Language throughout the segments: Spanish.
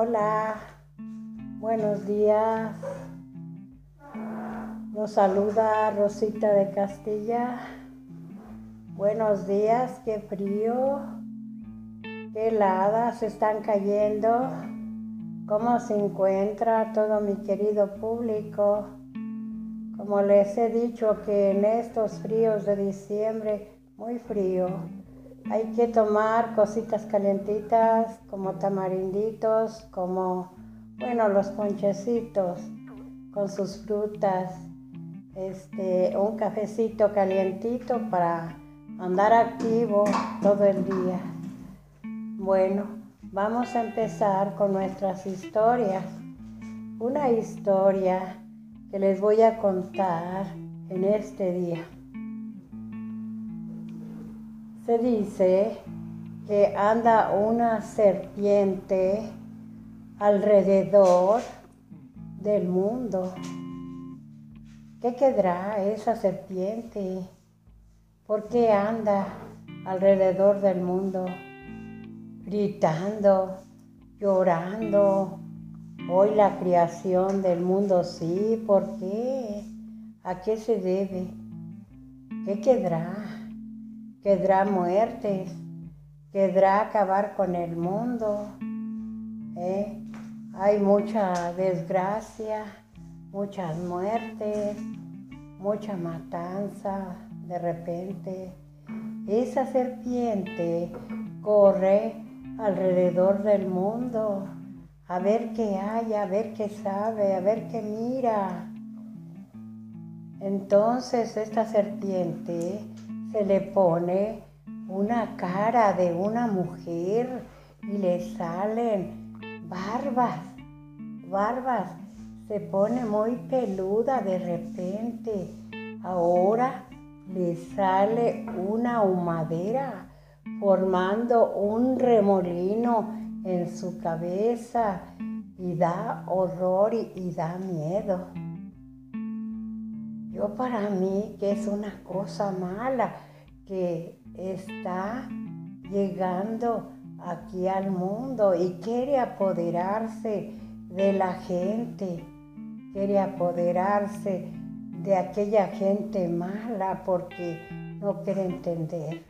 Hola, buenos días. Nos saluda Rosita de Castilla. Buenos días, qué frío, qué heladas están cayendo. ¿Cómo se encuentra todo mi querido público? Como les he dicho que en estos fríos de diciembre, muy frío, hay que tomar cositas calientitas como tamarinditos, como, bueno, los ponchecitos con sus frutas, este, un cafecito calientito para andar activo todo el día. Bueno, vamos a empezar con nuestras historias. Una historia que les voy a contar en este día. Se dice que anda una serpiente alrededor del mundo. ¿Qué quedará esa serpiente? ¿Por qué anda alrededor del mundo gritando, llorando? Hoy la creación del mundo sí, ¿por qué? ¿A qué se debe? ¿Qué quedará? Quedará muertes, quedará acabar con el mundo. ¿eh? Hay mucha desgracia, muchas muertes, mucha matanza de repente. Esa serpiente corre alrededor del mundo a ver qué hay, a ver qué sabe, a ver qué mira. Entonces esta serpiente se le pone una cara de una mujer y le salen barbas, barbas. Se pone muy peluda de repente. Ahora le sale una humadera formando un remolino en su cabeza y da horror y, da miedo. Yo para mí que es una cosa mala que está llegando aquí al mundo y quiere apoderarse de la gente, quiere apoderarse de aquella gente mala porque no quiere entender.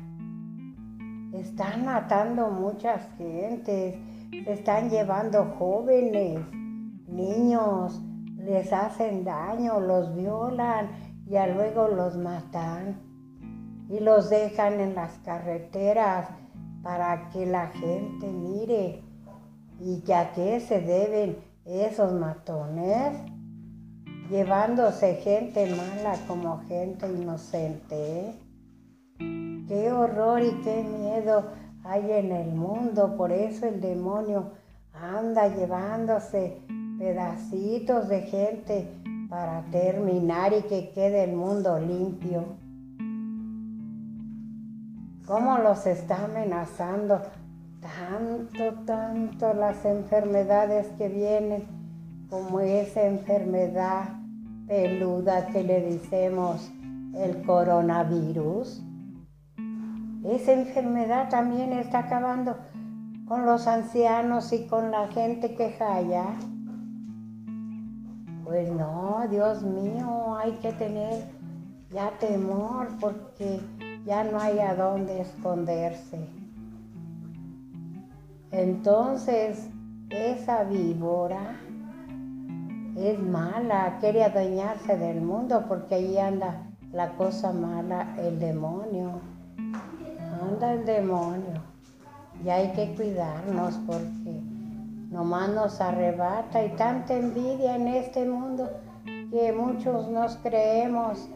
Están matando muchas gentes, se están llevando jóvenes, niños, les hacen daño, los violan y luego los matan y los dejan en las carreteras para que la gente mire y que a qué se deben esos matones, llevándose gente mala como gente inocente. Qué horror y qué miedo hay en el mundo, por eso el demonio anda llevándose pedacitos de gente para terminar y que quede el mundo limpio. ¿Cómo los está amenazando tanto, tanto las enfermedades que vienen, como esa enfermedad peluda que le decimos el coronavirus? Esa enfermedad también está acabando con los ancianos y con la gente que jaya. Pues no, Dios mío, hay que tener ya temor porque ya no hay a dónde esconderse. Entonces, esa víbora es mala, quiere adueñarse del mundo porque ahí anda la cosa mala, el demonio. Anda el demonio. Y hay que cuidarnos porque nomás nos arrebata y tanta envidia en este mundo que muchos nos creemos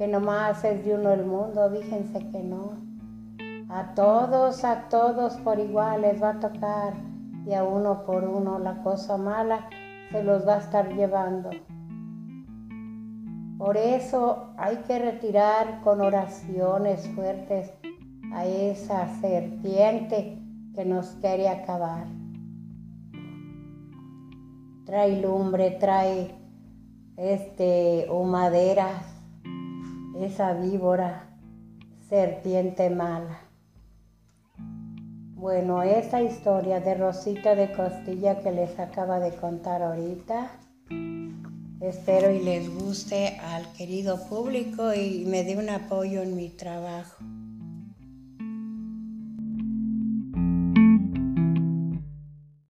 que nomás es de uno el mundo, fíjense que no. A todos, a todos por igual les va a tocar y a uno por uno la cosa mala se los va a estar llevando. Por eso hay que retirar con oraciones fuertes a esa serpiente que nos quiere acabar trae lumbre, trae este, humaderas, esa víbora, serpiente mala. Bueno, esa historia de Rosita de Costilla que les acaba de contar ahorita, espero y les guste al querido público y me dé un apoyo en mi trabajo.